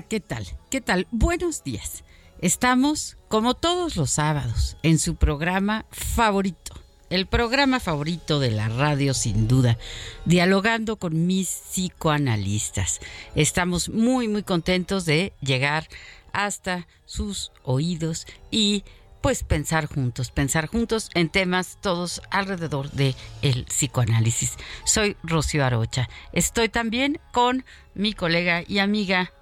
¿Qué tal? ¿Qué tal? Buenos días. Estamos, como todos los sábados, en su programa favorito, el programa favorito de la radio sin duda, dialogando con mis psicoanalistas. Estamos muy, muy contentos de llegar hasta sus oídos y pues pensar juntos, pensar juntos en temas todos alrededor de el psicoanálisis. Soy Rocío Arocha. Estoy también con mi colega y amiga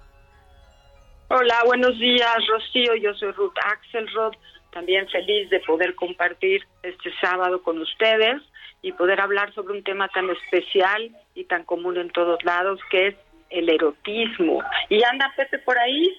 Hola, buenos días, Rocío. Yo soy Ruth Axelrod. También feliz de poder compartir este sábado con ustedes y poder hablar sobre un tema tan especial y tan común en todos lados, que es el erotismo. ¿Y anda Pepe por ahí?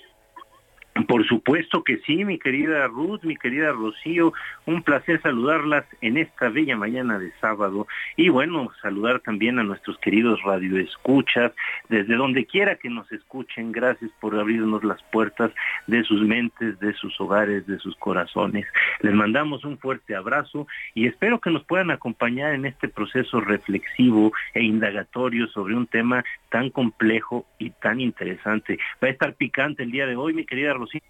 Por supuesto que sí, mi querida Ruth, mi querida Rocío, un placer saludarlas en esta bella mañana de sábado y bueno, saludar también a nuestros queridos radioescuchas, desde donde quiera que nos escuchen, gracias por abrirnos las puertas de sus mentes, de sus hogares, de sus corazones. Les mandamos un fuerte abrazo y espero que nos puedan acompañar en este proceso reflexivo e indagatorio sobre un tema tan complejo y tan interesante. Va a estar picante el día de hoy, mi querida Rocío.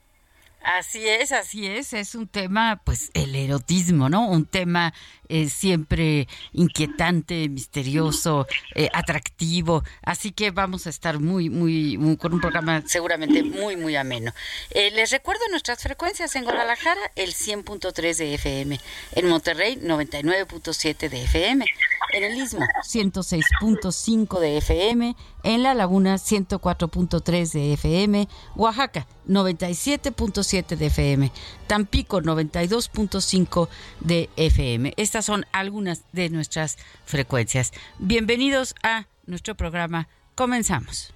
Así es, así es, es un tema, pues el erotismo, ¿no? Un tema eh, siempre inquietante, misterioso, eh, atractivo, así que vamos a estar muy, muy, con un programa seguramente muy, muy ameno. Eh, les recuerdo nuestras frecuencias en Guadalajara, el 100.3 de FM, en Monterrey, 99.7 de FM, en el Istmo, 106.5 de FM, en La Laguna, 104.3 de FM, Oaxaca, 97.7 de FM, Tampico 92.5 de FM. Estas son algunas de nuestras frecuencias. Bienvenidos a nuestro programa. Comenzamos.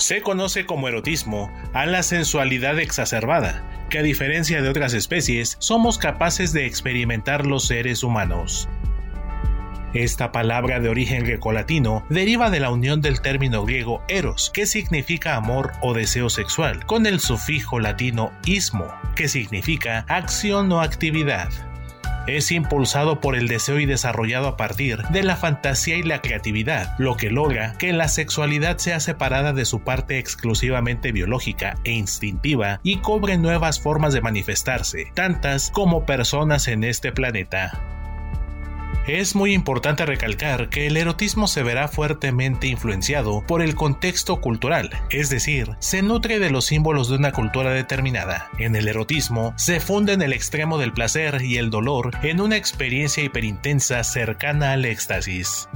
Se conoce como erotismo a la sensualidad exacerbada, que a diferencia de otras especies, somos capaces de experimentar los seres humanos. Esta palabra de origen grecolatino deriva de la unión del término griego eros, que significa amor o deseo sexual, con el sufijo latino ismo, que significa acción o actividad es impulsado por el deseo y desarrollado a partir de la fantasía y la creatividad, lo que logra que la sexualidad sea separada de su parte exclusivamente biológica e instintiva y cobre nuevas formas de manifestarse, tantas como personas en este planeta. Es muy importante recalcar que el erotismo se verá fuertemente influenciado por el contexto cultural, es decir, se nutre de los símbolos de una cultura determinada. En el erotismo se funden el extremo del placer y el dolor en una experiencia hiperintensa cercana al éxtasis.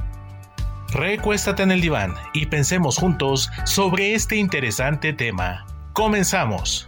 Recuéstate en el diván y pensemos juntos sobre este interesante tema. Comenzamos.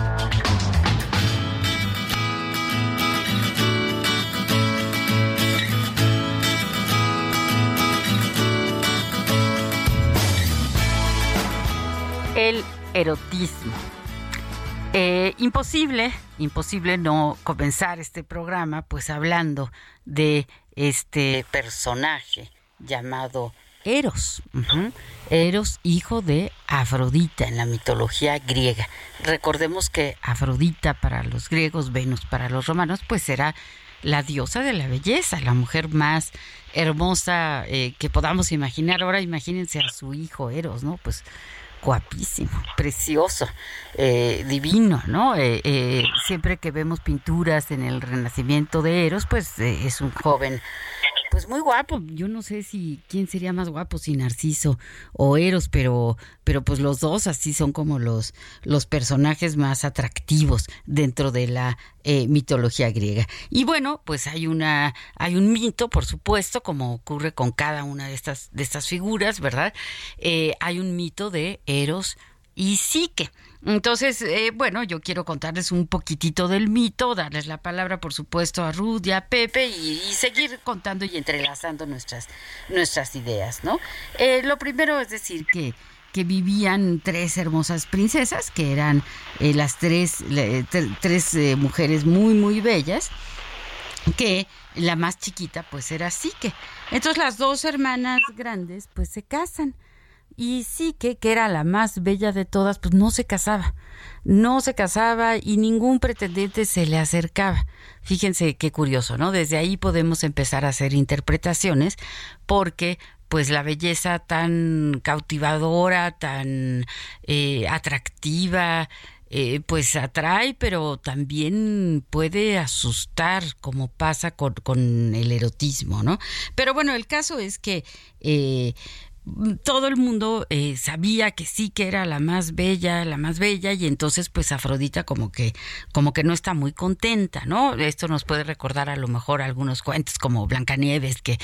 El erotismo. Eh, imposible, imposible no comenzar este programa pues hablando de este personaje llamado Eros. Eros, hijo de Afrodita en la mitología griega. Recordemos que Afrodita para los griegos, Venus para los romanos, pues era la diosa de la belleza, la mujer más hermosa eh, que podamos imaginar. Ahora imagínense a su hijo Eros, ¿no? Pues guapísimo, precioso, eh, divino, ¿no? Eh, eh, siempre que vemos pinturas en el Renacimiento de Eros, pues es un joven pues muy guapo. Yo no sé si quién sería más guapo, si Narciso o Eros, pero, pero pues los dos así son como los, los personajes más atractivos dentro de la eh, mitología griega. Y bueno, pues hay una, hay un mito, por supuesto, como ocurre con cada una de estas, de estas figuras, ¿verdad? Eh, hay un mito de Eros y Psique. Entonces, eh, bueno, yo quiero contarles un poquitito del mito, darles la palabra, por supuesto, a Ruth y a Pepe y, seguir contando y entrelazando nuestras, nuestras ideas, ¿no? Eh, lo primero es decir que que vivían tres hermosas princesas, que eran eh, las tres, tres mujeres muy, muy bellas, que la más chiquita pues era Psique. Entonces las dos hermanas grandes pues se casan y sí que, que era la más bella de todas, pues no se casaba, no se casaba y ningún pretendiente se le acercaba. Fíjense qué curioso, ¿no? Desde ahí podemos empezar a hacer interpretaciones porque pues la belleza tan cautivadora, tan eh, atractiva, eh, pues atrae, pero también puede asustar, como pasa con, con, el erotismo, ¿no? Pero bueno, el caso es que eh, todo el mundo eh, sabía que sí que era la más bella, la más bella, y entonces pues Afrodita como que, como que no está muy contenta, ¿no? Esto nos puede recordar a lo mejor algunos cuentos como Blancanieves, que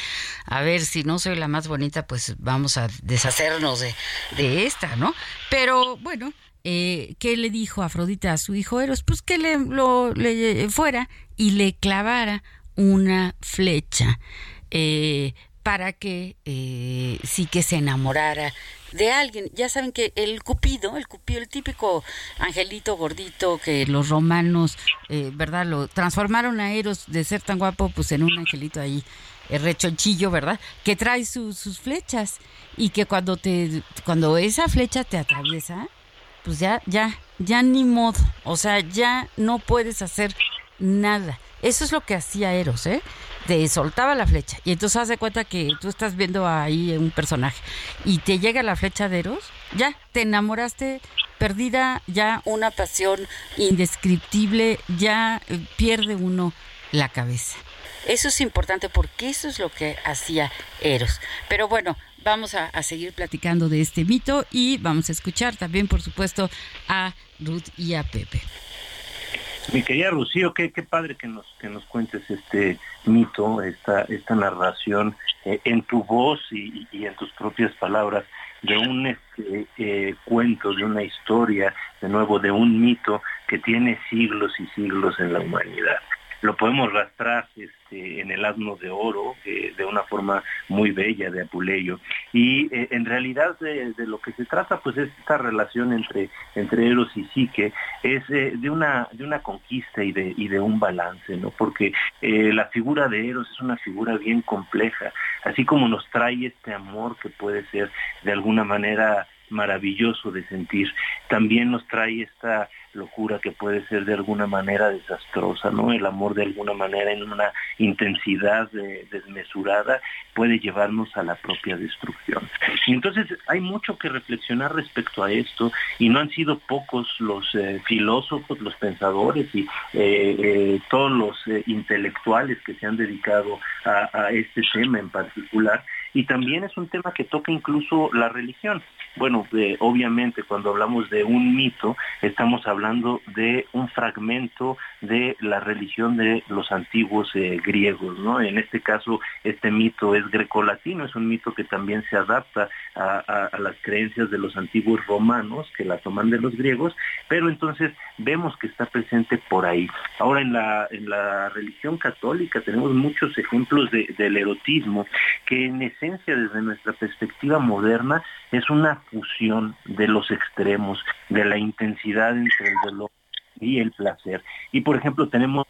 a ver si no soy la más bonita, pues vamos a deshacernos de, de esta, ¿no? Pero bueno, eh, ¿qué le dijo Afrodita a su hijo Eros? Pues que le, lo, le fuera y le clavara una flecha. Eh, para que eh, sí que se enamorara de alguien. Ya saben que el Cupido, el Cupido, el típico angelito gordito que los romanos, eh, ¿verdad? Lo transformaron a Eros de ser tan guapo, pues en un angelito ahí eh, rechonchillo, ¿verdad? Que trae sus flechas y que cuando te, cuando esa flecha te atraviesa, pues ya, ya, ya ni modo, o sea, ya no puedes hacer nada. Eso es lo que hacía Eros, ¿eh? te soltaba la flecha y entonces hace cuenta que tú estás viendo ahí un personaje y te llega la flecha de Eros, ya te enamoraste perdida, ya una pasión indescriptible, ya eh, pierde uno la cabeza. Eso es importante porque eso es lo que hacía Eros. Pero bueno, vamos a, a, seguir platicando de este mito y vamos a escuchar también, por supuesto, a Ruth y a Pepe. Mi querida Rocío, qué, qué padre que nos, que nos cuentes este mito, esta, esta narración eh, en tu voz y, y, en tus propias palabras de un este, eh, cuento, de una historia, de nuevo, de un mito que tiene siglos y siglos en la humanidad lo podemos rastrar este, en el asno de oro eh, de una forma muy bella de Apuleyo. Y eh, en realidad de, de, lo que se trata pues es esta relación entre entre Eros y Psique es eh, de una de una conquista y de y de un balance no porque la figura de Eros es una figura bien compleja así como nos trae este amor que puede ser de alguna manera maravilloso de sentir también nos trae esta locura que puede ser de alguna manera desastrosa, ¿no? El amor de alguna manera en una intensidad desmesurada puede llevarnos a la propia destrucción. Y entonces hay mucho que reflexionar respecto a esto y no han sido pocos los eh, filósofos, los pensadores y eh, eh, todos los intelectuales que se han dedicado a, a este tema en particular y también es un tema que toca incluso la religión. Bueno, obviamente cuando hablamos de un mito, estamos hablando de un fragmento de la religión de los antiguos eh, griegos, ¿no? En este caso, este mito es grecolatino, es un mito que también se adapta a, las creencias de los antiguos romanos, que la toman de los griegos, pero entonces vemos que está presente por ahí. Ahora, en la, en la religión católica tenemos muchos ejemplos del erotismo, que esencia, desde nuestra perspectiva moderna, es una fusión de los extremos, de la intensidad entre el dolor y el placer. Y por ejemplo tenemos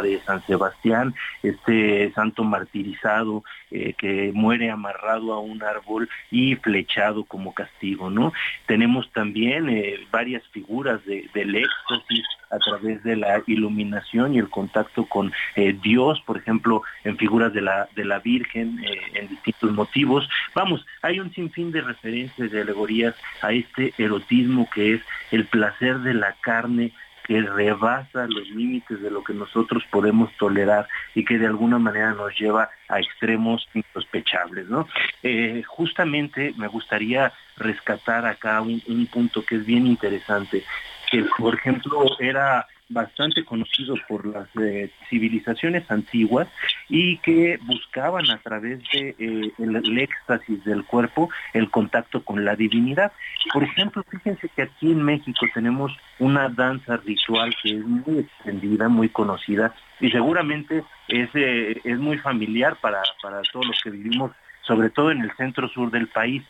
de San Sebastián, este santo martirizado eh, que muere amarrado a un árbol y flechado como castigo, ¿no? Tenemos también eh, varias figuras de, del éxtasis a través de la iluminación y el contacto con eh, Dios, por ejemplo, en figuras de la, de la Virgen, en distintos motivos. Vamos, hay un sinfín de referencias, de alegorías a este erotismo que es el placer de la carne que rebasa los límites de lo que nosotros podemos tolerar y que de alguna manera nos lleva a extremos insospechables. ¿no? Eh, justamente me gustaría rescatar acá un, punto que es bien interesante que por ejemplo era bastante conocido por las eh, civilizaciones antiguas y que buscaban a través de eh, éxtasis del cuerpo el contacto con la divinidad. Por ejemplo, fíjense que aquí en México tenemos una danza ritual que es muy extendida, muy conocida y seguramente es, eh, es muy familiar para, para todos los que vivimos, sobre todo en el centro sur del país.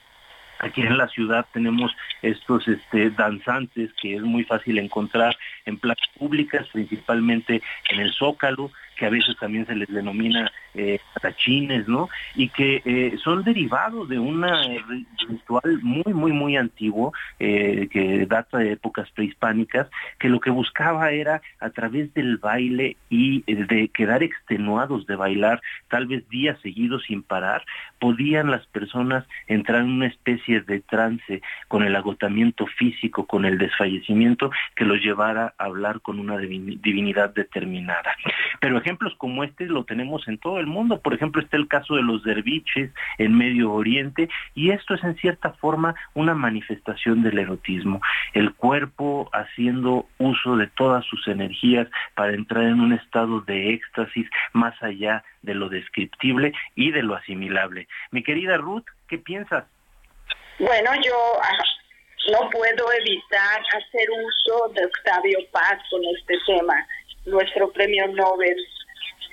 Aquí en la ciudad tenemos estos este, danzantes que es muy fácil encontrar en plazas públicas, principalmente en el Zócalo, que a veces también se les denomina eh, tachines, ¿no? Y que eh, son derivados de un ritual muy, muy, muy antiguo, eh, que data de épocas prehispánicas, que lo que buscaba era a través del baile y eh, de quedar extenuados de bailar tal vez días seguidos sin parar, podían las personas entrar en una especie de trance con el agotamiento físico, con el desfallecimiento que los llevara a hablar con una divinidad determinada. Pero ejemplos como este lo tenemos en todo el mundo. Por ejemplo, está el caso de los derviches en Medio Oriente y esto es en cierta forma una manifestación del erotismo. El cuerpo haciendo uso de todas sus energías para entrar en un estado de éxtasis más allá de lo descriptible y de lo asimilable. Mi querida Ruth, ¿qué piensas? Bueno, yo ah, no puedo evitar hacer uso de Octavio Paz con este tema, nuestro premio Nobel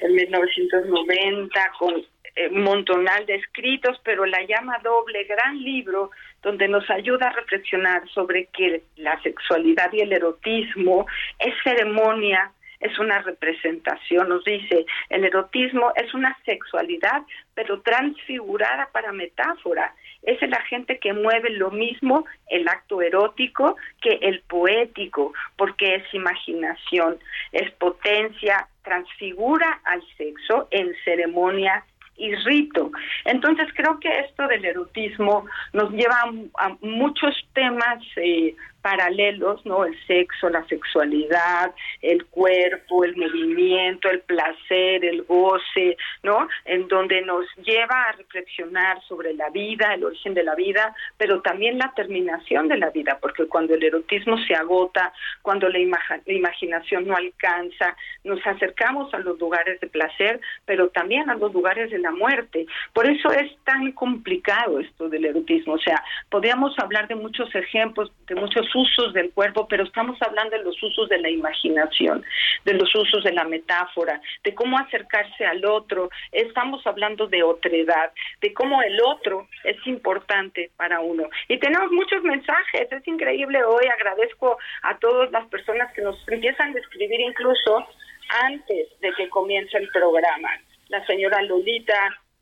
en 1990 con eh, montonal de escritos, pero la llama doble, gran libro, donde nos ayuda a reflexionar sobre que la sexualidad y el erotismo es ceremonia, es una representación, nos dice, el erotismo es una sexualidad, pero transfigurada para metáfora. Es el agente que mueve lo mismo el acto erótico que el poético, porque es imaginación, es potencia, transfigura al sexo en ceremonia y rito. Entonces creo que esto del erotismo nos lleva a, muchos temas eh, paralelos, ¿no? El sexo, la sexualidad, el cuerpo, el movimiento, el placer, el goce, ¿no? En donde nos lleva a reflexionar sobre la vida, el origen de la vida, pero también la terminación de la vida, porque cuando el erotismo se agota, cuando la, imaginación no alcanza, nos acercamos a los lugares de placer, pero también a los lugares de la muerte. Por eso es tan complicado esto del erotismo. O sea, podríamos hablar de muchos ejemplos, de muchos usos del cuerpo, pero estamos hablando de los usos de la imaginación, de los usos de la metáfora, de cómo acercarse al otro. Estamos hablando de otredad, de cómo el otro es importante para uno. Y tenemos muchos mensajes, es increíble hoy, agradezco a todas las personas que nos empiezan a escribir incluso antes de que comience el programa. La señora Lolita,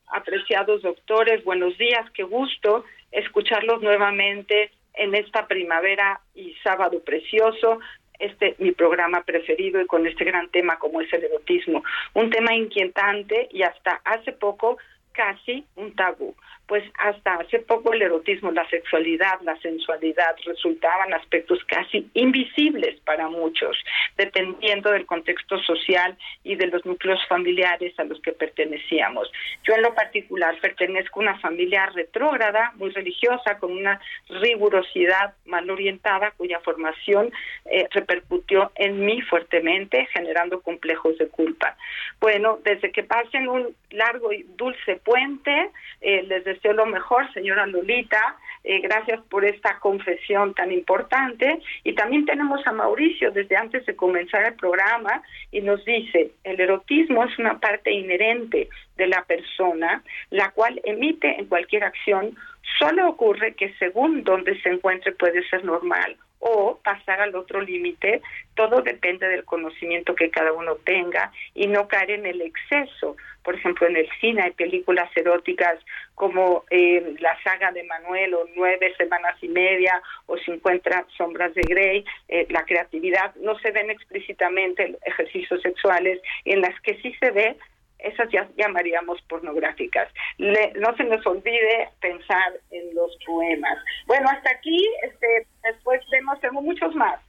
apreciados doctores, buenos días, qué gusto escucharlos nuevamente en esta primavera y sábado precioso este mi programa preferido y con este gran tema como es el erotismo, un tema inquietante y hasta hace poco casi un tabú pues hasta hace poco el erotismo, la sexualidad, la sensualidad resultaban aspectos casi invisibles para muchos, dependiendo del contexto social y de los núcleos familiares a los que pertenecíamos. Yo en lo particular pertenezco a una familia retrógrada, muy religiosa, con una rigurosidad mal orientada, cuya formación eh, repercutió en mí fuertemente, generando complejos de culpa. Bueno, desde que pasen un largo y dulce puente, eh, les deseo lo mejor, señora Lolita. Eh, gracias por esta confesión tan importante. Y también tenemos a Mauricio desde antes de comenzar el programa y nos dice, el erotismo es una parte inherente de la persona, la cual emite en cualquier acción. Solo ocurre que según donde se encuentre puede ser normal o pasar al otro límite, todo depende del conocimiento que cada uno tenga y no caer en el exceso. Por ejemplo, en el cine hay películas eróticas como eh, la saga de Manuel o Nueve Semanas y Media o 50 Sombras de Grey, eh, la creatividad, no se ven explícitamente ejercicios sexuales, en las que sí se ve esas ya llamaríamos pornográficas. no se nos olvide pensar en los poemas. Bueno, hasta aquí, este, después vemos, muchos más.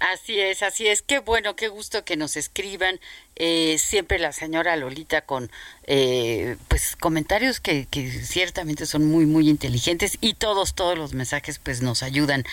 Así es, así es. Qué bueno, qué gusto que nos escriban. Eh, siempre la señora Lolita con eh, pues comentarios que, que, ciertamente son muy muy inteligentes y todos todos los mensajes pues nos ayudan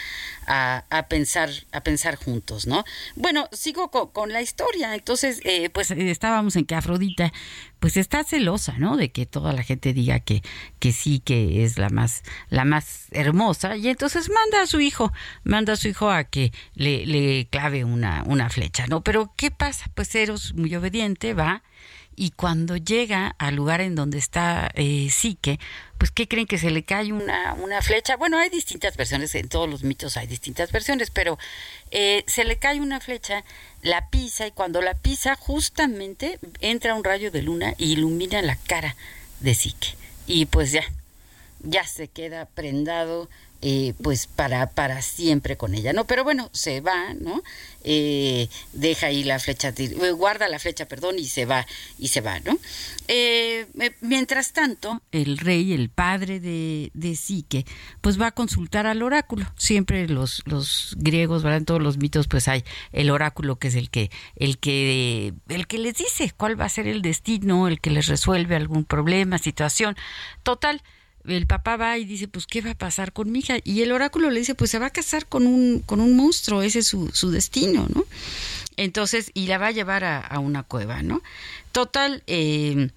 a, a pensar a pensar juntos, ¿no? Bueno, sigo con, la historia. Entonces, eh, pues estábamos en que Afrodita pues está celosa, ¿no? De que toda la gente diga que, que sí, que es la más, la más hermosa. Y entonces manda a su hijo, manda a su hijo a que le, le clave una, una flecha, ¿no? Pero ¿qué pasa? Pues Eros, muy obediente, va y cuando llega al lugar en donde está eh, pues ¿qué creen que se le cae una, una flecha? Bueno, hay distintas versiones, en todos los mitos hay distintas versiones, pero eh, se le cae una flecha, la pisa y cuando la pisa justamente entra un rayo de luna y ilumina la cara de Psique. Y pues ya, ya se queda prendado eh, pues para, para siempre con ella, ¿no? Pero bueno, se va, ¿no? Eh, deja ahí la flecha, eh, guarda la flecha, perdón, y se va, y se va, ¿no? mientras tanto, el rey, el padre de, de Sique, pues va a consultar al oráculo. Siempre los, los griegos, ¿verdad? En todos los mitos, pues hay el oráculo que es el que, el que, el que les dice cuál va a ser el destino, el que les resuelve algún problema, situación. Total, el papá va y dice, pues, ¿qué va a pasar con mi hija? Y el oráculo le dice, pues, se va a casar con un, con un monstruo, ese es su, su destino, ¿no? Entonces, y la va a llevar a, una cueva, ¿no? Total, eh,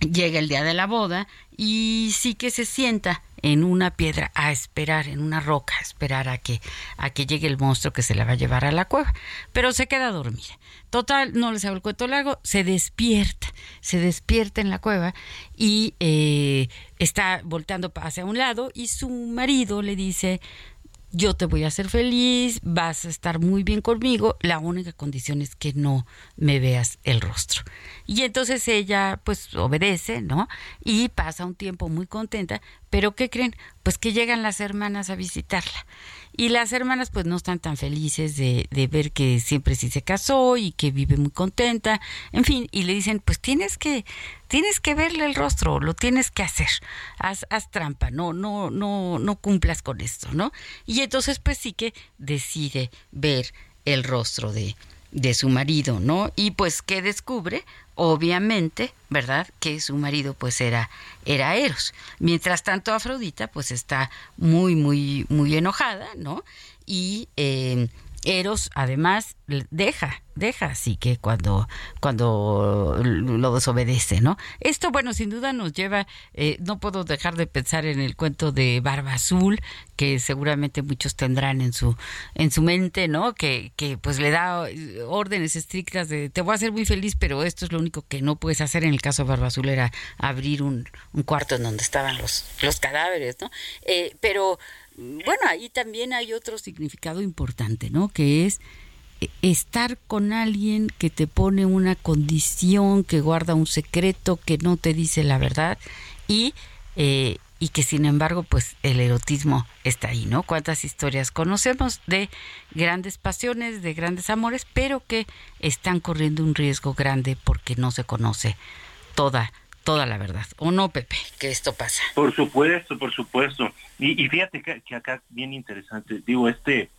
llega el día de la boda y sí que se sienta en una piedra a esperar, en una roca, a esperar a que, a que llegue el monstruo que se la va a llevar a la cueva. Pero se queda dormida. Total, no les hago el cuento largo, se despierta, se despierta en la cueva y eh, está volteando hacia un lado y su marido le dice, yo te voy a hacer feliz, vas a estar muy bien conmigo, la única condición es que no me veas el rostro. Y entonces ella pues obedece, ¿no? Y pasa un tiempo muy contenta, pero ¿qué creen? Pues que llegan las hermanas a visitarla. Y las hermanas pues no están tan felices de, de, ver que siempre sí se casó y que vive muy contenta, en fin, y le dicen pues tienes que, tienes que verle el rostro, lo tienes que hacer, haz, haz trampa, no, no, no, no cumplas con esto, ¿no? Y entonces pues sí que decide ver el rostro de, de su marido, ¿no? Y pues que descubre, obviamente, ¿verdad? Que su marido pues era era Eros. Mientras tanto Afrodita pues está muy muy muy enojada, ¿no? Y eh, Eros además deja, deja así que cuando, cuando lo desobedece, ¿no? Esto, bueno, sin duda nos lleva, eh, no puedo dejar de pensar en el cuento de Barba Azul, que seguramente muchos tendrán en su, en su mente, ¿no? Que, que pues le da órdenes estrictas de te voy a hacer muy feliz, pero esto es lo único que no puedes hacer. En el caso de Barba Azul era abrir un, un cuarto en donde estaban los, los cadáveres, ¿no? Eh, pero bueno, ahí también hay otro significado importante, ¿no? Que es eh, estar con alguien que te pone una condición, que guarda un secreto, que no te dice la verdad y, eh, y que sin embargo pues el erotismo está ahí, ¿no? Cuántas historias conocemos de grandes pasiones, de grandes amores, pero que están corriendo un riesgo grande porque no se conoce toda toda la verdad. ¿O no, Pepe? Que esto pasa. Por supuesto, por supuesto. Y, fíjate que, que, acá bien interesante, digo, este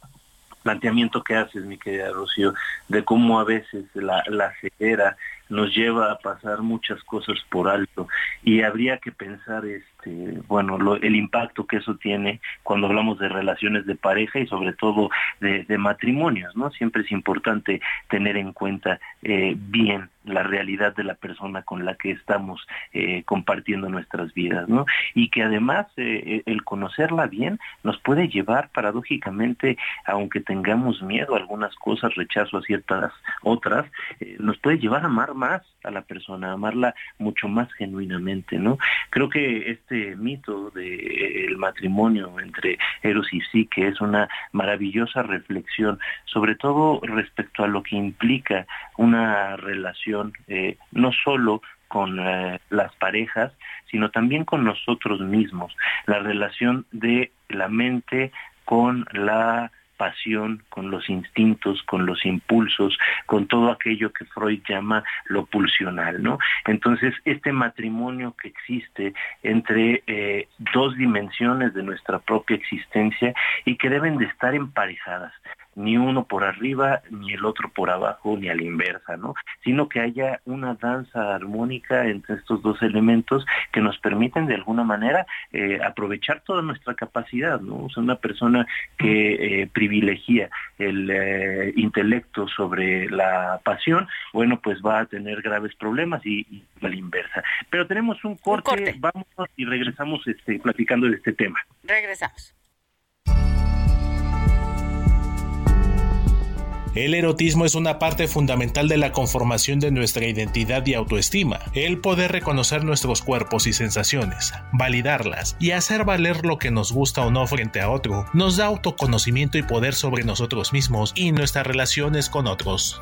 planteamiento que haces, mi querida Rocío, de cómo a veces la, la ceguera nos lleva a pasar muchas cosas por alto y habría que pensar este bueno el impacto que eso tiene cuando hablamos de relaciones de pareja y sobre todo de, matrimonios no siempre es importante tener en cuenta eh, bien la realidad de la persona con la que estamos eh, compartiendo nuestras vidas, ¿no? Y que además eh, el conocerla bien nos puede llevar paradójicamente, aunque tengamos miedo a algunas cosas, rechazo a ciertas otras, nos puede llevar a amar más a la persona, amarla mucho más genuinamente, ¿no? Creo que este mito del matrimonio entre Eros y Psique es una maravillosa reflexión, sobre todo respecto a lo que implica una relación eh, no solo con eh, las parejas, sino también con nosotros mismos, la relación de la mente con la pasión, con los instintos, con los impulsos, con todo aquello que Freud llama lo pulsional, ¿no? Entonces, este matrimonio que existe entre eh, dos dimensiones de nuestra propia existencia y que deben de estar emparejadas ni uno por arriba, ni el otro por abajo, ni a la inversa, ¿no? Sino que haya una danza armónica entre estos dos elementos que nos permiten de alguna manera eh, aprovechar toda nuestra capacidad, ¿no? O sea, una persona que eh, privilegia el eh, intelecto sobre la pasión, bueno, pues va a tener graves problemas y, a la inversa. Pero tenemos un corte, un corte. vamos y regresamos este, platicando de este tema. Regresamos. El erotismo es una parte fundamental de la conformación de nuestra identidad y autoestima. El poder reconocer nuestros cuerpos y sensaciones, validarlas y hacer valer lo que nos gusta o no frente a otro, nos da autoconocimiento y poder sobre nosotros mismos y nuestras relaciones con otros.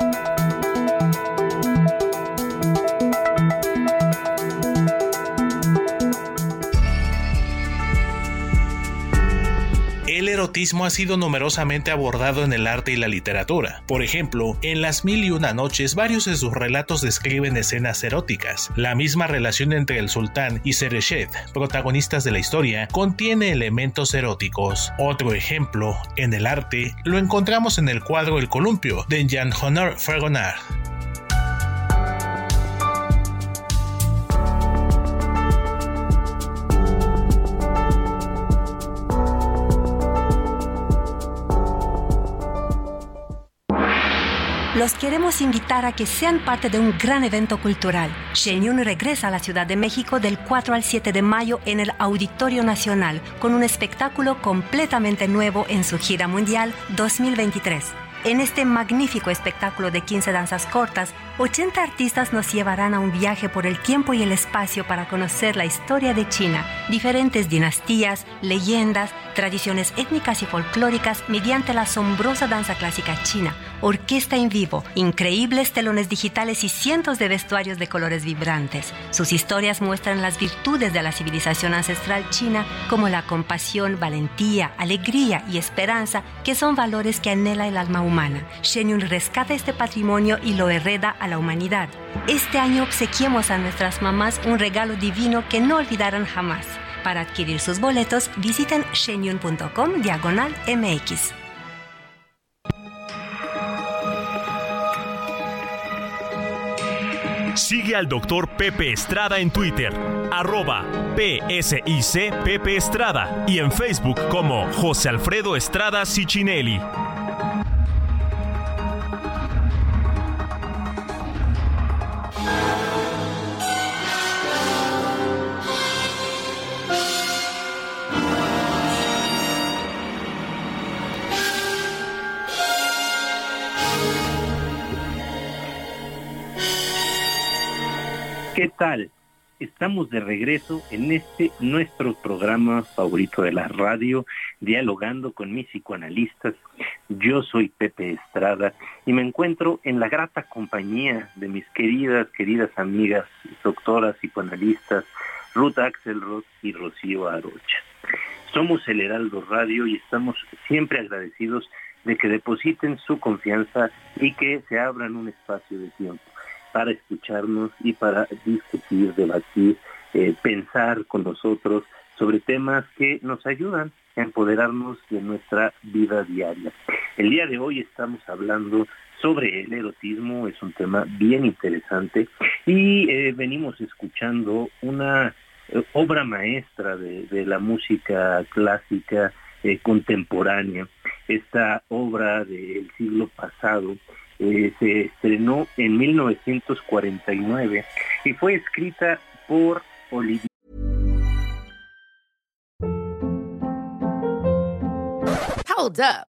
Erotismo ha sido numerosamente abordado en el arte y la literatura. Por ejemplo, en Las Mil y Una Noches, varios de sus relatos describen escenas eróticas. La misma relación entre el sultán y Sereshed, protagonistas de la historia, contiene elementos eróticos. Otro ejemplo, en el arte, lo encontramos en el cuadro El Columpio de Jean Honor Fragonard. Los queremos invitar a que sean parte de un gran evento cultural. Shenyun regresa a la Ciudad de México del 4 al 7 de mayo en el Auditorio Nacional con un espectáculo completamente nuevo en su gira mundial 2023. En este magnífico espectáculo de 15 danzas cortas, 80 artistas nos llevarán a un viaje por el tiempo y el espacio para conocer la historia de China, diferentes dinastías, leyendas, tradiciones étnicas y folclóricas mediante la asombrosa danza clásica china, orquesta en vivo, increíbles telones digitales y cientos de vestuarios de colores vibrantes. Sus historias muestran las virtudes de la civilización ancestral china como la compasión, valentía, alegría y esperanza, que son valores que anhela el alma humana. Shenyun rescata este patrimonio y lo hereda a humanidad. Este año obsequiemos a nuestras mamás un regalo divino que no olvidarán jamás. Para adquirir sus boletos, visiten shenyun.com diagonal MX. Sigue al doctor Pepe Estrada en Twitter, arroba PSIC Pepe Estrada y en Facebook como José Alfredo Estrada Cicinelli. ¿Qué tal? Estamos de regreso en este nuestro programa favorito de la radio, dialogando con mis psicoanalistas. Yo soy Pepe Estrada y me encuentro en la grata compañía de mis queridas, queridas amigas, doctoras psicoanalistas, Ruth Axelrod y Rocío Arocha. Somos el Heraldo Radio y estamos siempre agradecidos de que depositen su confianza y que se abran un espacio de tiempo para escucharnos y para discutir, debatir, eh, pensar con nosotros sobre temas que nos ayudan a empoderarnos de nuestra vida diaria. El día de hoy estamos hablando sobre el erotismo, es un tema bien interesante y eh, venimos escuchando una eh, obra maestra de, de, la música clásica contemporánea, esta obra del siglo pasado eh, se estrenó en 1949 y fue escrita por Olivier. Hold up.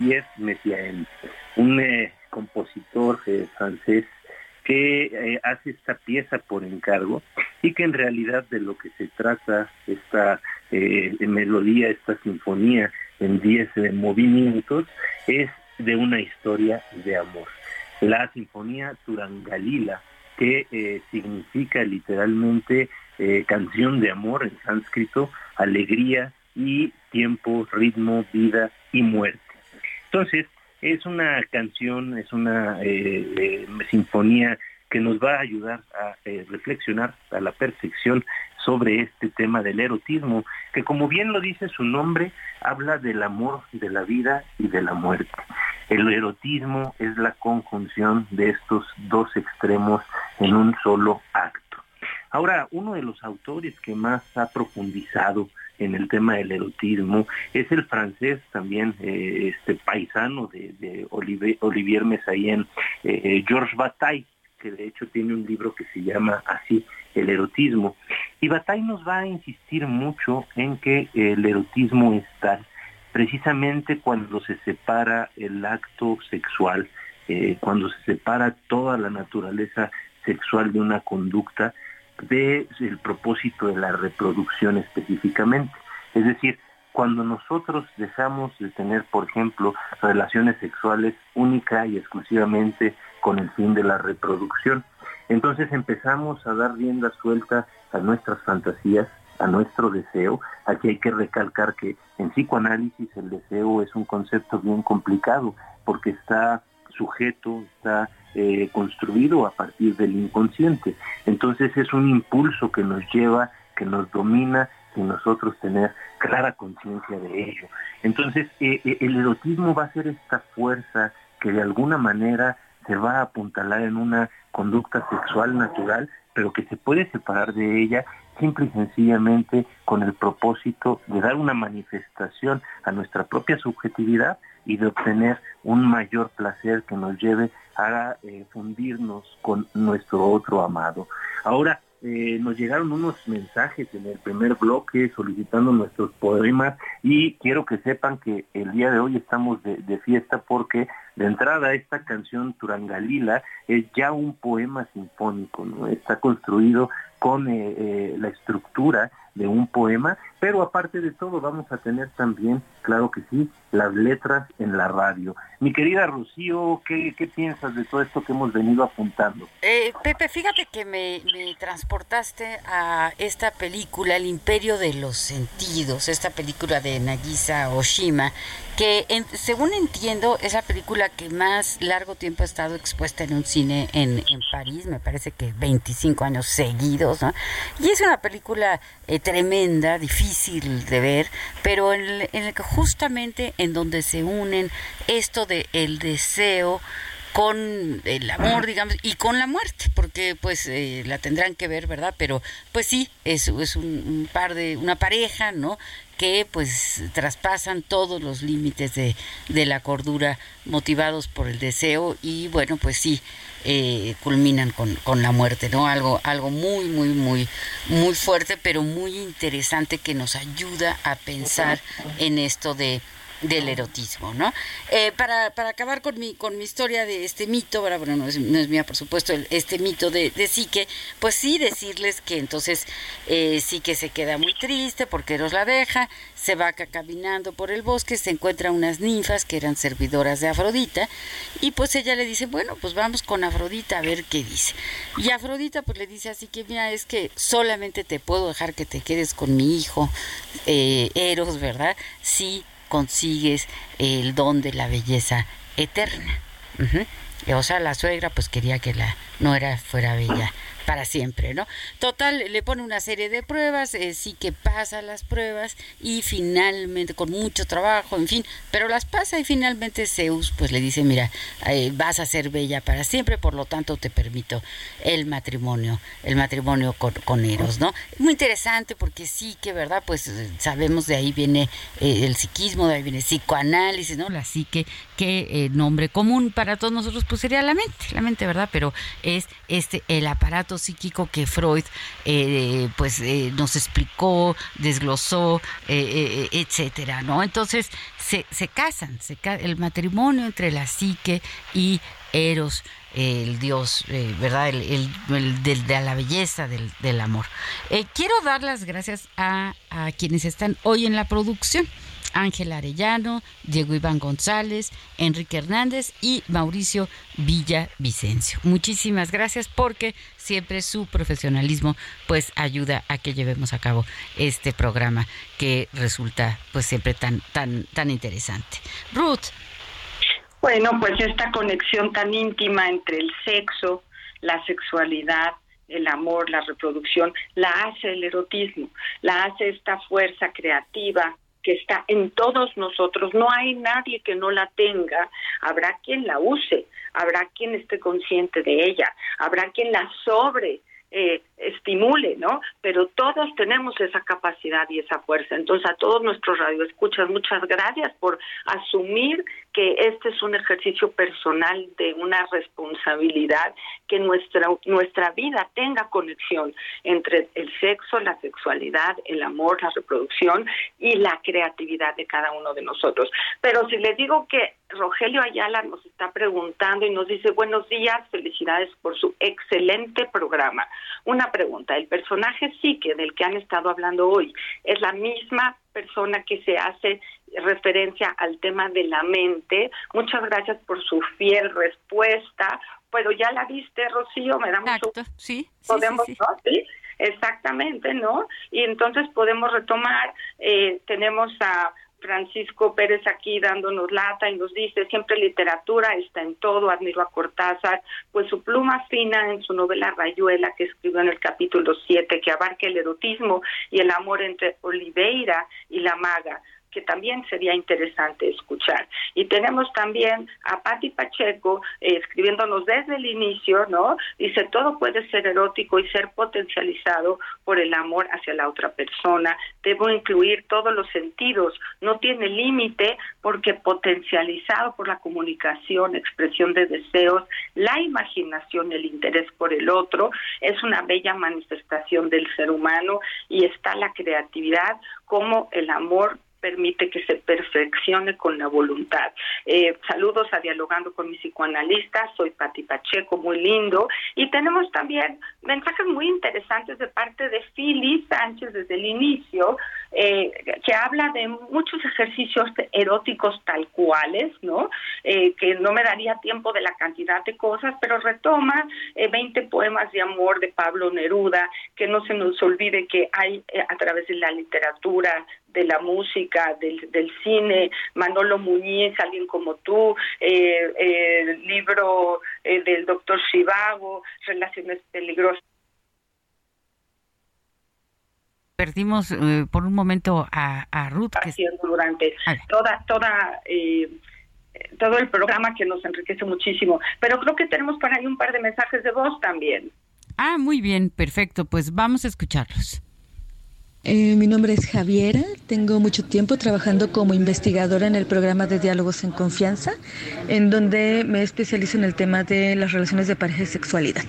Yes, Messiaen, un eh, compositor eh, francés que eh, hace esta pieza por encargo y que en realidad de lo que se trata esta melodía, esta sinfonía en 10 movimientos es de una historia de amor la Sinfonía Turangalila, que significa literalmente canción de amor en sánscrito, alegría y tiempo, ritmo, vida y muerte. Entonces, es una canción, es una eh, sinfonía que nos va a ayudar a reflexionar a la perfección sobre este tema del erotismo, que como bien lo dice su nombre, habla del amor, de la vida y de la muerte. El erotismo es la conjunción de estos dos extremos en un solo acto. Ahora, uno de los autores que más ha profundizado en el tema del erotismo es el francés también eh, este paisano de, Olivier, Olivier Messayen, eh, Georges Bataille, que de hecho tiene un libro que se llama así, El erotismo. Y Bataille nos va a insistir mucho en que el erotismo está precisamente cuando se separa el acto sexual, eh, cuando se separa toda la naturaleza sexual de una conducta del el propósito de la reproducción específicamente. Es decir, cuando nosotros dejamos de tener, por ejemplo, relaciones sexuales única y exclusivamente con el fin de la reproducción, entonces empezamos a dar rienda suelta a nuestras fantasías, a nuestro deseo. Aquí hay que recalcar que en psicoanálisis el deseo es un concepto bien complicado porque está sujeto, está eh, construido a partir del inconsciente. Entonces es un impulso que nos lleva, que nos domina sin nosotros tener clara conciencia de ello. Entonces eh, eh, el erotismo va a ser esta fuerza que de alguna manera se va a apuntalar en una conducta sexual natural, pero que se puede separar de ella simple y sencillamente con el propósito de dar una manifestación a nuestra propia subjetividad y de obtener un mayor placer que nos lleve a eh, fundirnos con nuestro otro amado. Ahora, eh, nos llegaron unos mensajes en el primer bloque solicitando nuestros poemas y quiero que sepan que el día de hoy estamos de, fiesta porque de entrada esta canción Turangalila es ya un poema sinfónico, ¿no? está construido con eh, la estructura de un poema, pero aparte de todo vamos a tener también, claro que sí, las letras en la radio. Mi querida Rocío, ¿qué, piensas de todo esto que hemos venido apuntando? Eh, Pepe, fíjate que me, transportaste a esta película, El Imperio de los Sentidos, esta película de Nagisa Oshima, que según entiendo es la película que más largo tiempo ha estado expuesta en un cine en, en París, me parece que 25 años seguidos, ¿no? Y es una película eh, tremenda, difícil de ver, pero en, el que justamente en donde se unen esto de el deseo con el amor, digamos, y con la muerte, porque pues eh, la tendrán que ver, ¿verdad? Pero pues sí, es, es un, par de, una pareja, ¿no? que pues traspasan todos los límites de, de la cordura motivados por el deseo y bueno pues sí eh, culminan con, con, la muerte, ¿no? Algo, algo muy, muy, muy, muy fuerte, pero muy interesante que nos ayuda a pensar en esto de del erotismo, ¿no? Eh, para, para acabar con mi, con mi historia de este mito, bueno, no es, no es mía, por supuesto, este mito de, de Psique, pues sí decirles que entonces eh, Psique se queda muy triste porque Eros la deja, se va caminando por el bosque, se encuentra unas ninfas que eran servidoras de Afrodita, y pues ella le dice, bueno, pues vamos con Afrodita a ver qué dice. Y Afrodita pues le dice así que, mira, es que solamente te puedo dejar que te quedes con mi hijo, eh, Eros, ¿verdad? Sí consigues el don de la belleza eterna. O sea, la suegra pues quería que la nuera fuera bella para siempre, ¿no? Total, le pone una serie de pruebas, eh, sí que pasa las pruebas y finalmente, con mucho trabajo, en fin, pero las pasa y finalmente Zeus pues le dice, mira, eh, vas a ser bella para siempre, por lo tanto te permito el matrimonio, el matrimonio con, Eros, ¿no? Muy interesante porque sí que, ¿verdad? Pues eh, sabemos de ahí viene el psiquismo, de ahí viene psicoanálisis, ¿no? La psique, que nombre común para todos nosotros pues sería la mente, la mente, ¿verdad? Pero es este el aparato psíquico que Freud eh, pues eh, nos explicó, desglosó, eh, etcétera, ¿no? Entonces se, se casan, se, el matrimonio entre la psique y Eros, el dios, ¿verdad? El, de, la belleza del, del amor. quiero dar las gracias a quienes están hoy en la producción. Ángel Arellano, Diego Iván González, Enrique Hernández y Mauricio Villavicencio. Muchísimas gracias porque siempre su profesionalismo pues ayuda a que llevemos a cabo este programa que resulta pues siempre tan tan tan interesante. Ruth. Bueno, pues esta conexión tan íntima entre el sexo, la sexualidad, el amor, la reproducción, la hace el erotismo, la hace esta fuerza creativa, que está en todos nosotros, no hay nadie que no la tenga, habrá quien la use, habrá quien esté consciente de ella, habrá quien la sobre eh, estimule, ¿no? Pero todos tenemos esa capacidad y esa fuerza. Entonces, a todos nuestros radioescuchas, muchas gracias por asumir que este es un ejercicio personal de una responsabilidad, que nuestra, nuestra vida tenga conexión entre el sexo, la sexualidad, el amor, la reproducción y la creatividad de cada uno de nosotros. Pero si les digo que Rogelio Ayala nos está preguntando y nos dice buenos días, felicidades por su excelente programa. Una pregunta, ¿el personaje psique del que han estado hablando hoy es la misma persona que se hace referencia al tema de la mente. Muchas gracias por su fiel respuesta. Pero ya la viste, Rocío, me da mucho... sí, podemos, sí, sí. Exactamente, ¿no? Y entonces podemos retomar, eh, tenemos a Francisco Pérez aquí dándonos lata y nos dice, siempre literatura está en todo, admiro a Cortázar, pues su pluma fina en su novela Rayuela que escribió en el capítulo 7, que abarca el erotismo y el amor entre Oliveira y la maga que también sería interesante escuchar. Y tenemos también a Patti Pacheco eh, escribiéndonos desde el inicio, ¿no? Dice, todo puede ser erótico y ser potencializado por el amor hacia la otra persona. Debo incluir todos los sentidos, no tiene límite porque potencializado por la comunicación, expresión de deseos, la imaginación, el interés por el otro, es una bella manifestación del ser humano y está la creatividad como el amor permite que se perfeccione con la voluntad. Eh, saludos a Dialogando con mi psicoanalista, soy Pati Pacheco, muy lindo. Y tenemos también mensajes muy interesantes de parte de Phyllis Sánchez desde el inicio, eh, que habla de muchos ejercicios eróticos tal cuales, ¿no? Eh, que no me daría tiempo de la cantidad de cosas, pero retoma 20 poemas de amor de Pablo Neruda, que no se nos olvide que hay a través de la literatura, de la música, del, del cine, Manolo Muñiz, alguien como tú, eh, eh, el libro eh, del doctor Chivago, Relaciones Peligrosas. Perdimos por un momento a, a Ruth. Haciendo durante toda, toda todo el programa que nos enriquece muchísimo. Pero creo que tenemos para ahí un par de mensajes de voz también. Ah, muy bien, perfecto. Pues vamos a escucharlos. Eh, mi nombre es Javiera, tengo mucho tiempo trabajando como investigadora en el programa de Diálogos en Confianza, en donde me especializo en el tema de las relaciones de pareja y sexualidad.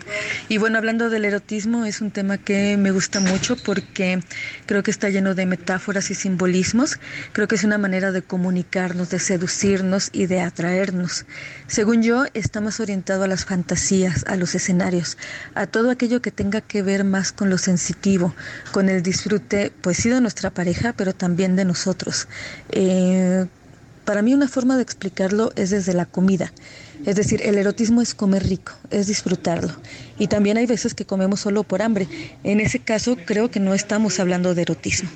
Y bueno, hablando del erotismo, es un tema que me gusta mucho porque creo que está lleno de metáforas y simbolismos, creo que es una manera de comunicarnos, de seducirnos y de atraernos. Según yo, está más orientado a las fantasías, a los escenarios, a todo aquello que tenga que ver más con lo sensitivo, con el disfrute pues sí de nuestra pareja, pero también de nosotros. Eh, para mí una forma de explicarlo es desde la comida. Es decir, el erotismo es comer rico, es disfrutarlo. Y también hay veces que comemos solo por hambre. En ese caso creo que no estamos hablando de erotismo.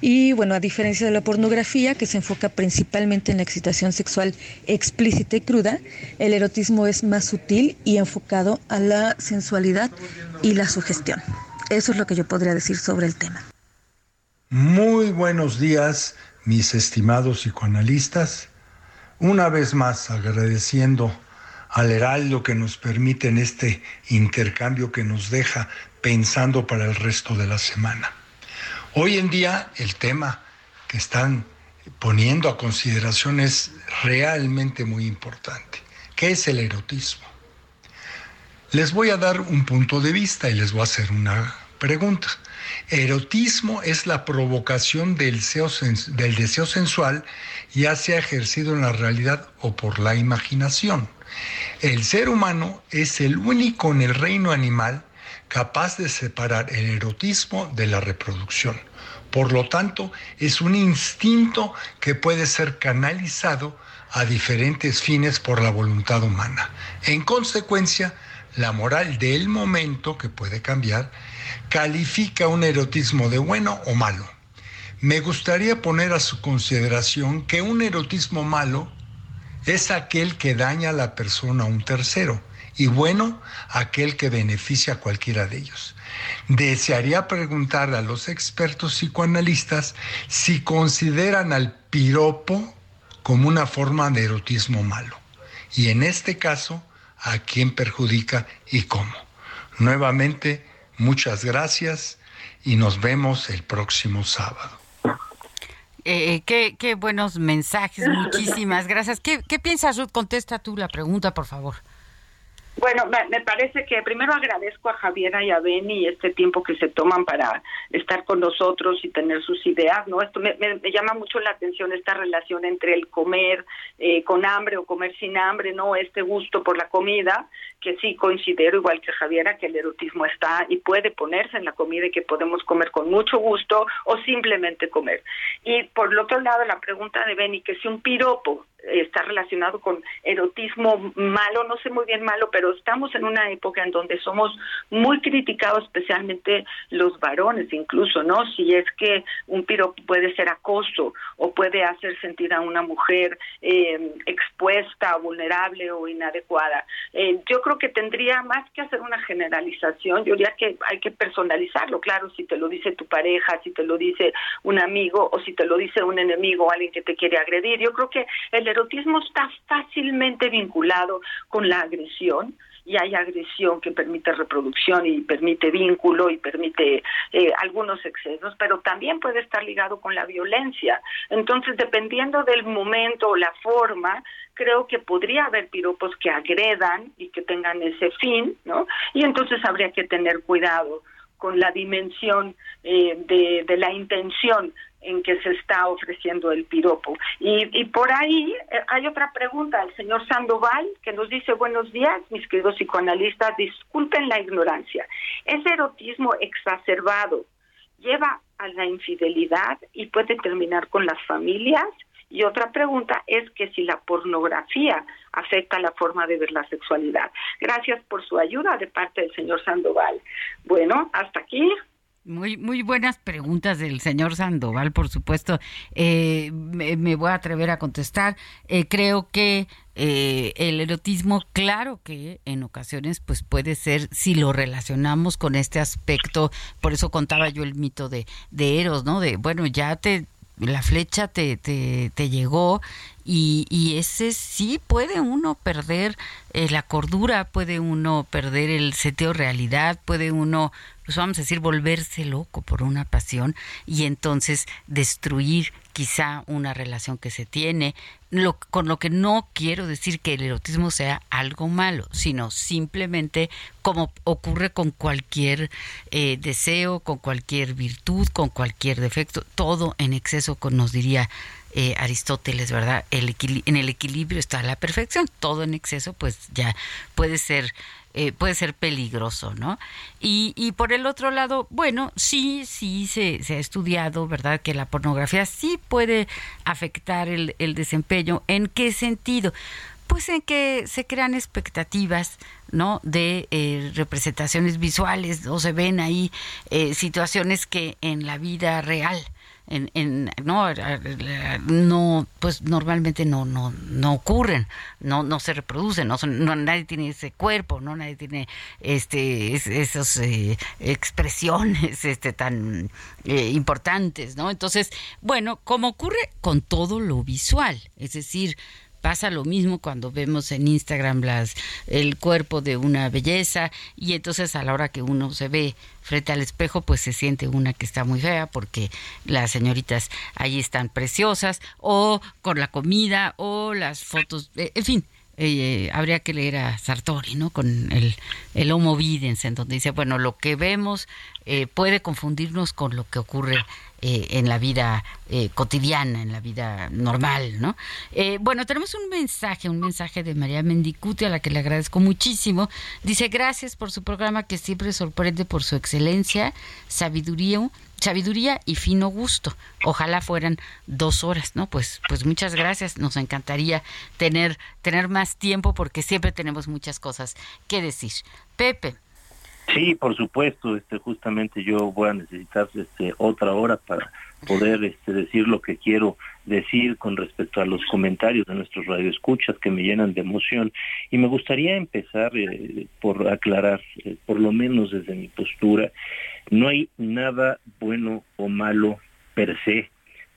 Y bueno, a diferencia de la pornografía, que se enfoca principalmente en la excitación sexual explícita y cruda, el erotismo es más sutil y enfocado a la sensualidad y la sugestión. Eso es lo que yo podría decir sobre el tema. Muy buenos días, mis estimados psicoanalistas. Una vez más agradeciendo al Heraldo que nos permite en este intercambio que nos deja pensando para el resto de la semana. Hoy en día el tema que están poniendo a consideración es realmente muy importante. ¿Qué es el erotismo? Les voy a dar un punto de vista y les voy a hacer una pregunta. Erotismo es la provocación del deseo, sensual, ya sea ejercido en la realidad o por la imaginación. El ser humano es el único en el reino animal capaz de separar el erotismo de la reproducción. Por lo tanto, es un instinto que puede ser canalizado a diferentes fines por la voluntad humana. En consecuencia, la moral del momento, que puede cambiar, califica un erotismo de bueno o malo. Me gustaría poner a su consideración que un erotismo malo es aquel que daña a la persona a un tercero y bueno aquel que beneficia a cualquiera de ellos. Desearía preguntarle a los expertos psicoanalistas si consideran al piropo como una forma de erotismo malo y en este caso a quién perjudica y cómo. Nuevamente, Muchas gracias y nos vemos el próximo sábado. Eh, qué, qué, buenos mensajes, muchísimas gracias. ¿Qué, ¿Qué piensas, Ruth? Contesta tú la pregunta, por favor. Bueno, me, parece que primero agradezco a Javiera y a Beni este tiempo que se toman para estar con nosotros y tener sus ideas, ¿no? Esto me, llama mucho la atención esta relación entre el comer eh, con hambre o comer sin hambre, ¿no? Este gusto por la comida, que sí considero, igual que Javiera, que el erotismo está y puede ponerse en la comida y que podemos comer con mucho gusto o simplemente comer. Y por el otro lado, la pregunta de Beni, que si un piropo está relacionado con erotismo malo, no sé muy bien malo, pero estamos en una época en donde somos muy criticados, especialmente los varones incluso, ¿no? Si es que un piropo puede ser acoso o puede hacer sentir a una mujer eh, expuesta, vulnerable o inadecuada. Eh, yo creo que tendría más que hacer una generalización, yo diría que hay que personalizarlo, claro, si te lo dice tu pareja, si te lo dice un amigo o si te lo dice un enemigo o alguien que te quiere agredir. Yo creo que el erotismo está fácilmente vinculado con la agresión y hay agresión que permite reproducción y permite vínculo y permite eh, algunos excesos, pero también puede estar ligado con la violencia. Entonces, dependiendo del momento o la forma, creo que podría haber piropos que agredan y que tengan ese fin, ¿no? Y entonces habría que tener cuidado con la dimensión eh, de, de, la intención en que se está ofreciendo el piropo. Y, y por ahí eh, hay otra pregunta el señor Sandoval que nos dice buenos días, mis queridos psicoanalistas, disculpen la ignorancia. Ese erotismo exacerbado lleva a la infidelidad y puede terminar con las familias. Y otra pregunta es que si la pornografía afecta la forma de ver la sexualidad. Gracias por su ayuda de parte del señor Sandoval. Bueno, hasta aquí. Muy, muy buenas preguntas del señor Sandoval, por supuesto. Eh, me, voy a atrever a contestar. Eh, creo que eh, el erotismo, claro que en ocasiones, pues puede ser si lo relacionamos con este aspecto. Por eso contaba yo el mito de, de Eros, ¿no? De bueno, ya te la flecha te, te, te llegó y, y, ese sí puede uno perder la cordura, puede uno perder el seteo realidad, puede uno pues vamos a decir, volverse loco por una pasión y entonces destruir quizá una relación que se tiene, lo, con lo que no quiero decir que el erotismo sea algo malo, sino simplemente como ocurre con cualquier eh, deseo, con cualquier virtud, con cualquier defecto, todo en exceso, nos diría eh, Aristóteles, ¿verdad? El en el equilibrio está la perfección, todo en exceso pues ya puede ser eh, puede ser peligroso, ¿no? Y, y por el otro lado, bueno, sí, sí se, ha estudiado, ¿verdad? Que la pornografía sí puede afectar el, el desempeño. ¿En qué sentido? Pues en que se crean expectativas, ¿no? De eh, representaciones visuales o se ven ahí eh, situaciones que en la vida real en, no no pues normalmente no no no ocurren no no se reproducen no, no nadie tiene ese cuerpo no nadie tiene este esas eh, expresiones este tan eh, importantes no entonces bueno como ocurre con todo lo visual es decir pasa lo mismo cuando vemos en Instagram las el cuerpo de una belleza y entonces a la hora que uno se ve frente al espejo pues se siente una que está muy fea porque las señoritas ahí están preciosas o con la comida o las fotos eh, en fin eh, habría que leer a Sartori, ¿no? Con el, el Homo Videns, en donde dice, bueno, lo que vemos eh, puede confundirnos con lo que ocurre eh, en la vida eh, cotidiana, en la vida normal, ¿no? Eh, bueno, tenemos un mensaje, un mensaje de María Mendicuti, a la que le agradezco muchísimo. Dice, gracias por su programa que siempre sorprende por su excelencia, sabiduría, sabiduría y fino gusto. Ojalá fueran dos horas, ¿no? Pues, pues muchas gracias. Nos encantaría tener, tener más tiempo porque siempre tenemos muchas cosas que decir. Pepe. Sí, por supuesto, este justamente yo voy a necesitar este otra hora para poder este decir lo que quiero decir con respecto a los comentarios de nuestros radioescuchas que me llenan de emoción y me gustaría empezar eh, por aclarar eh, por lo menos desde mi postura no hay nada bueno o malo per se.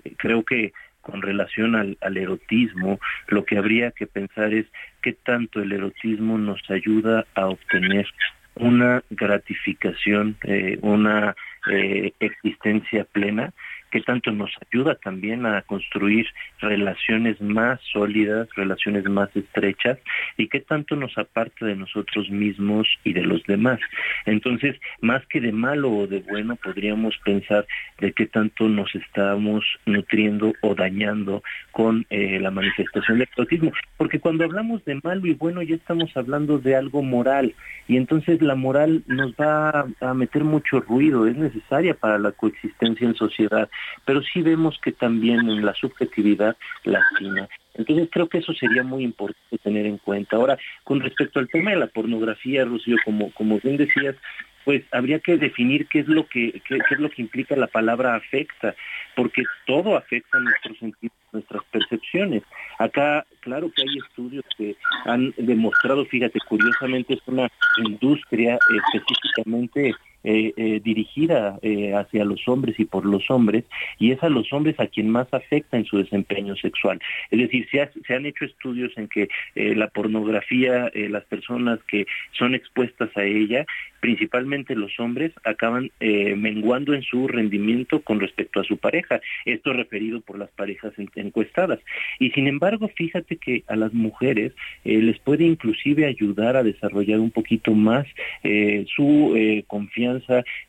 Eh, creo que con relación al, erotismo, lo que habría que pensar es qué tanto el erotismo nos ayuda a obtener una gratificación, eh, una eh, existencia plena que tanto nos ayuda también a construir relaciones más sólidas, relaciones más estrechas y que tanto nos aparta de nosotros mismos y de los demás. Entonces, más que de malo o de bueno, podríamos pensar de qué tanto nos estamos nutriendo o dañando con eh, la manifestación del autismo, porque cuando hablamos de malo y bueno ya estamos hablando de algo moral y entonces la moral nos va a meter mucho ruido, es necesaria para la coexistencia en sociedad, pero sí vemos que también en la subjetividad lastima. Entonces creo que eso sería muy importante tener en cuenta. Ahora, con respecto al tema de la pornografía, Rocío, como, como bien decías, pues habría que definir qué es lo que qué, es lo que implica la palabra afecta, porque todo afecta nuestros sentidos, nuestras percepciones. Acá, claro que hay estudios que han demostrado, fíjate, curiosamente es una industria específicamente eh, eh, dirigida eh, hacia los hombres y por los hombres, y es a los hombres a quien más afecta en su desempeño sexual. Es decir, se, han hecho estudios en que la pornografía, las personas que son expuestas a ella, principalmente los hombres, acaban menguando en su rendimiento con respecto a su pareja. Esto referido por las parejas encuestadas. Y sin embargo, fíjate que a las mujeres les puede inclusive ayudar a desarrollar un poquito más su confianza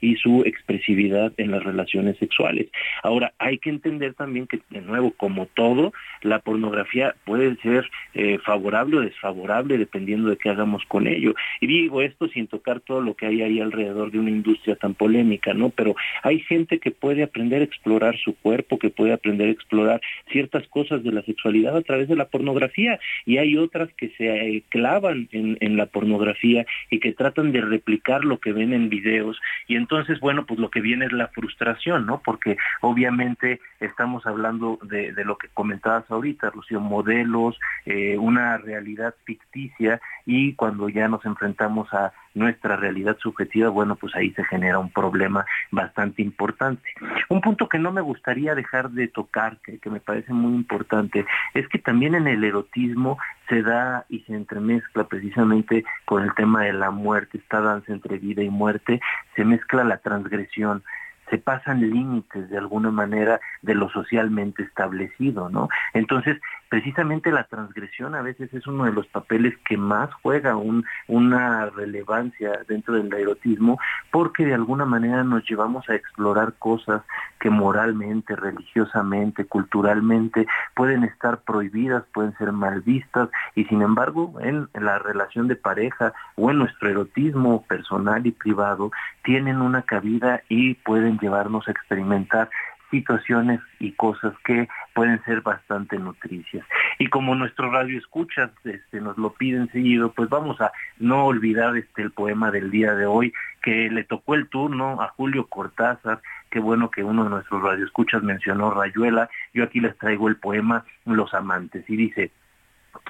y su expresividad en las relaciones sexuales. Ahora, hay que entender también que, de nuevo, como todo, la pornografía puede ser eh, favorable o desfavorable dependiendo de qué hagamos con ello. Y digo esto sin tocar todo lo que hay ahí alrededor de una industria tan polémica, ¿no? Pero hay gente que puede aprender a explorar su cuerpo, que puede aprender a explorar ciertas cosas de la sexualidad a través de la pornografía y hay otras que se eh, clavan en la pornografía y que tratan de replicar lo que ven en videos y entonces, bueno, pues lo que viene es la frustración, ¿no? Porque obviamente estamos hablando de, lo que comentabas ahorita, Rocío, modelos, eh, una realidad ficticia y cuando ya nos enfrentamos a nuestra realidad subjetiva, bueno, pues ahí se genera un problema bastante importante. Un punto que no me gustaría dejar de tocar, que, que me parece muy importante, es que también en el erotismo se da y se entremezcla precisamente con el tema de la muerte, esta danza entre vida y muerte, se mezcla la transgresión se pasan límites de alguna manera de lo socialmente establecido, ¿no? Entonces, precisamente la transgresión a veces es uno de los papeles que más juega un, una relevancia dentro del erotismo porque de alguna manera nos llevamos a explorar cosas que moralmente, religiosamente, culturalmente pueden estar prohibidas, pueden ser mal vistas y sin embargo en la relación de pareja o en nuestro erotismo personal y privado tienen una cabida y pueden llevarnos a experimentar situaciones y cosas que pueden ser bastante nutricias. Y como nuestro radio escuchas este, nos lo piden seguido, pues vamos a no olvidar este el poema del día de hoy que le tocó el turno a Julio Cortázar, qué bueno que uno de nuestros radioescuchas mencionó Rayuela, yo aquí les traigo el poema Los amantes y dice,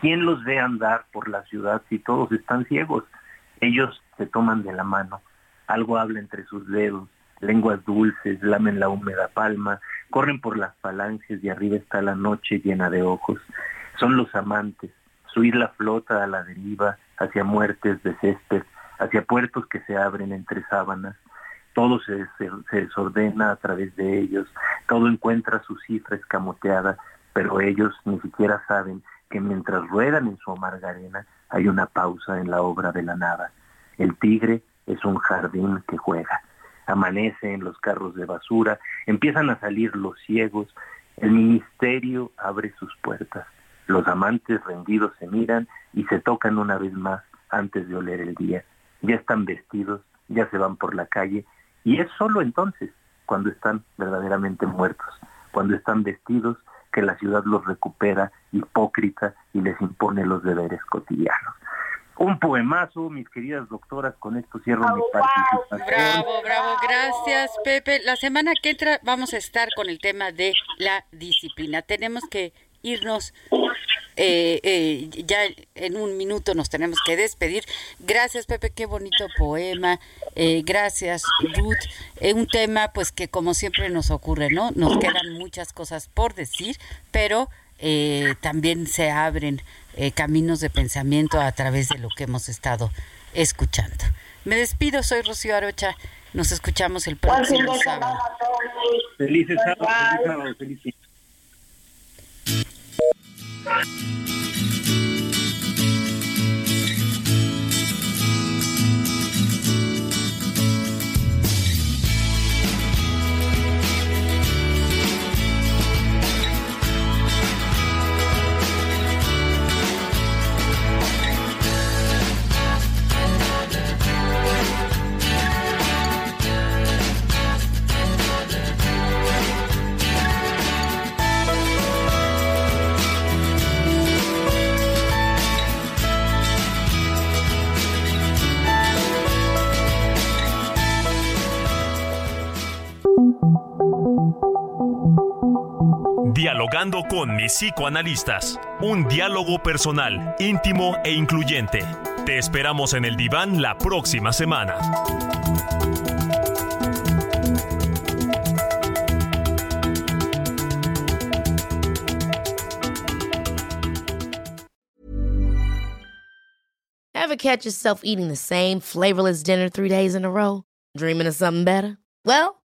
¿quién los ve andar por la ciudad si todos están ciegos? Ellos se toman de la mano, algo habla entre sus dedos, lenguas dulces, lamen la húmeda palma, corren por las falanges y arriba está la noche llena de ojos. Son los amantes, su isla flota a la deriva, hacia muertes de hacia puertos que se abren entre sábanas. Todo se, desordena a través de ellos, todo encuentra su cifra escamoteada, pero ellos ni siquiera saben que mientras ruedan en su amarga arena hay una pausa en la obra de la nada. El tigre es un jardín que juega amanece en los carros de basura, empiezan a salir los ciegos, el ministerio abre sus puertas, los amantes rendidos se miran y se tocan una vez más antes de oler el día. Ya están vestidos, ya se van por la calle y es solo entonces cuando están verdaderamente muertos, cuando están vestidos que la ciudad los recupera hipócrita y les impone los deberes cotidianos un poemazo, mis queridas doctoras, con esto cierro mi participación. Bravo, bravo, gracias Pepe. La semana que entra vamos a estar con el tema de la disciplina. Tenemos que irnos, eh, eh, ya en un minuto nos tenemos que despedir. Gracias Pepe, qué bonito poema. Eh, gracias Ruth. un tema pues que como siempre nos ocurre, ¿no? Nos quedan muchas cosas por decir, pero también se abren eh, caminos de pensamiento a través de lo que hemos estado escuchando. Me despido, soy Rocío Arocha. Nos escuchamos el próximo sábado. Felices sábados, felices Con mis psicoanalistas. Un diálogo personal, íntimo e incluyente. Te esperamos en el diván la próxima semana. Ever catch yourself eating the same flavorless dinner three days in a row? Dreaming of something better? Well,